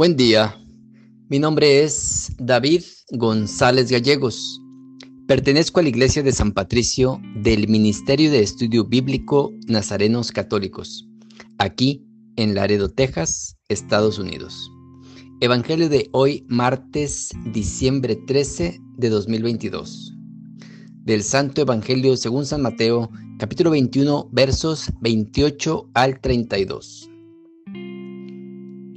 Buen día, mi nombre es David González Gallegos. Pertenezco a la Iglesia de San Patricio del Ministerio de Estudio Bíblico Nazarenos Católicos, aquí en Laredo, Texas, Estados Unidos. Evangelio de hoy, martes, diciembre 13 de 2022. Del Santo Evangelio según San Mateo, capítulo 21, versos 28 al 32.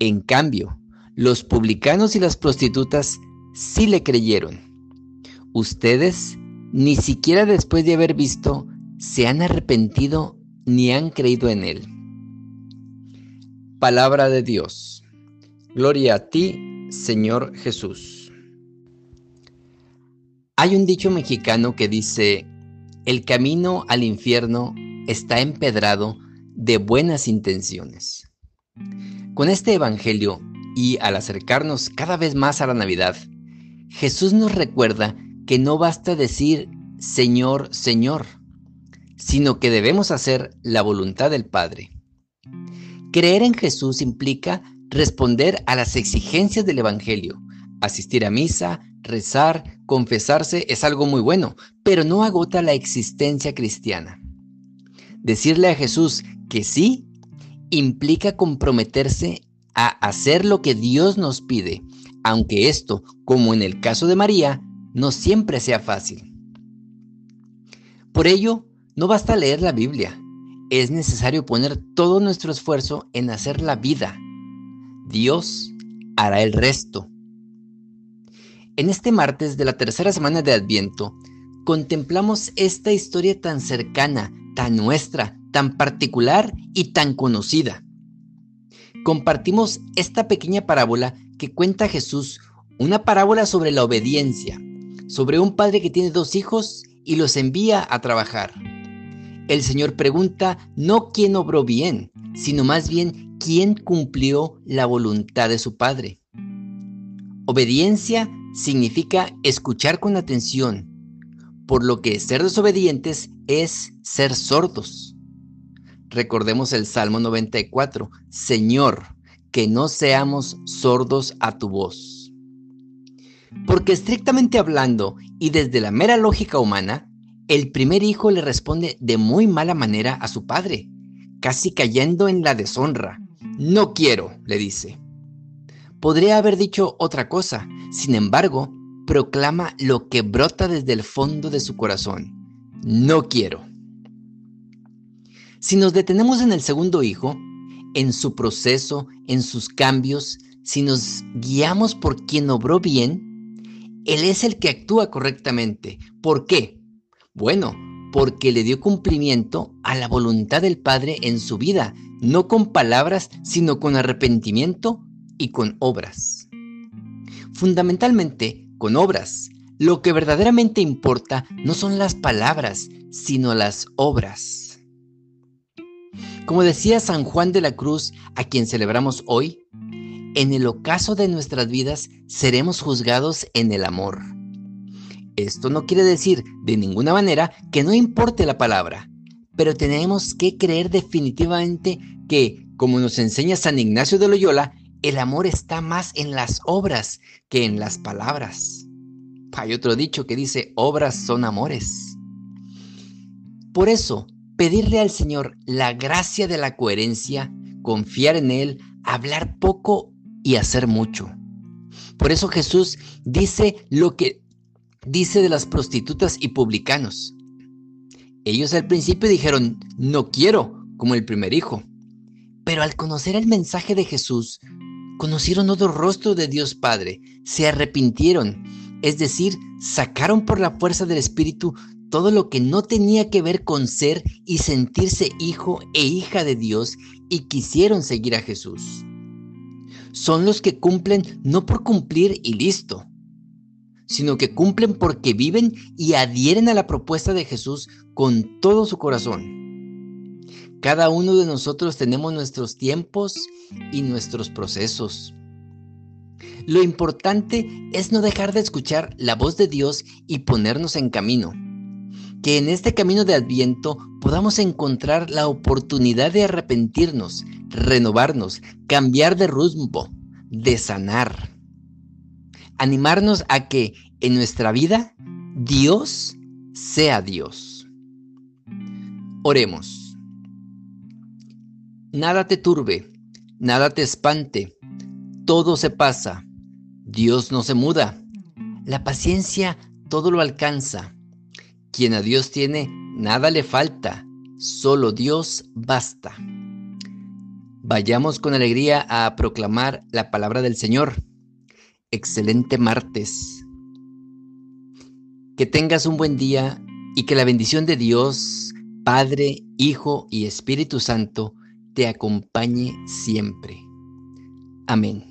en cambio, los publicanos y las prostitutas sí le creyeron. Ustedes, ni siquiera después de haber visto, se han arrepentido ni han creído en él. Palabra de Dios. Gloria a ti, Señor Jesús. Hay un dicho mexicano que dice, el camino al infierno está empedrado de buenas intenciones. Con este Evangelio y al acercarnos cada vez más a la Navidad, Jesús nos recuerda que no basta decir Señor, Señor, sino que debemos hacer la voluntad del Padre. Creer en Jesús implica responder a las exigencias del Evangelio. Asistir a misa, rezar, confesarse es algo muy bueno, pero no agota la existencia cristiana. Decirle a Jesús que sí implica comprometerse a hacer lo que Dios nos pide, aunque esto, como en el caso de María, no siempre sea fácil. Por ello, no basta leer la Biblia, es necesario poner todo nuestro esfuerzo en hacer la vida. Dios hará el resto. En este martes de la tercera semana de Adviento, contemplamos esta historia tan cercana, tan nuestra, tan particular y tan conocida. Compartimos esta pequeña parábola que cuenta Jesús, una parábola sobre la obediencia, sobre un padre que tiene dos hijos y los envía a trabajar. El Señor pregunta no quién obró bien, sino más bien quién cumplió la voluntad de su Padre. Obediencia significa escuchar con atención, por lo que ser desobedientes es ser sordos. Recordemos el Salmo 94, Señor, que no seamos sordos a tu voz. Porque estrictamente hablando y desde la mera lógica humana, el primer hijo le responde de muy mala manera a su padre, casi cayendo en la deshonra. No quiero, le dice. Podría haber dicho otra cosa, sin embargo, proclama lo que brota desde el fondo de su corazón. No quiero. Si nos detenemos en el segundo hijo, en su proceso, en sus cambios, si nos guiamos por quien obró bien, Él es el que actúa correctamente. ¿Por qué? Bueno, porque le dio cumplimiento a la voluntad del Padre en su vida, no con palabras, sino con arrepentimiento y con obras. Fundamentalmente, con obras. Lo que verdaderamente importa no son las palabras, sino las obras. Como decía San Juan de la Cruz, a quien celebramos hoy, en el ocaso de nuestras vidas seremos juzgados en el amor. Esto no quiere decir de ninguna manera que no importe la palabra, pero tenemos que creer definitivamente que, como nos enseña San Ignacio de Loyola, el amor está más en las obras que en las palabras. Hay otro dicho que dice, obras son amores. Por eso, pedirle al Señor la gracia de la coherencia, confiar en Él, hablar poco y hacer mucho. Por eso Jesús dice lo que dice de las prostitutas y publicanos. Ellos al principio dijeron, no quiero, como el primer hijo. Pero al conocer el mensaje de Jesús, conocieron otro rostro de Dios Padre, se arrepintieron, es decir, sacaron por la fuerza del Espíritu todo lo que no tenía que ver con ser y sentirse hijo e hija de Dios y quisieron seguir a Jesús. Son los que cumplen no por cumplir y listo, sino que cumplen porque viven y adhieren a la propuesta de Jesús con todo su corazón. Cada uno de nosotros tenemos nuestros tiempos y nuestros procesos. Lo importante es no dejar de escuchar la voz de Dios y ponernos en camino. Que en este camino de adviento podamos encontrar la oportunidad de arrepentirnos, renovarnos, cambiar de rumbo, de sanar animarnos a que en nuestra vida Dios sea Dios. Oremos. Nada te turbe, nada te espante, todo se pasa, Dios no se muda, la paciencia todo lo alcanza. Quien a Dios tiene, nada le falta, solo Dios basta. Vayamos con alegría a proclamar la palabra del Señor excelente martes. Que tengas un buen día y que la bendición de Dios, Padre, Hijo y Espíritu Santo te acompañe siempre. Amén.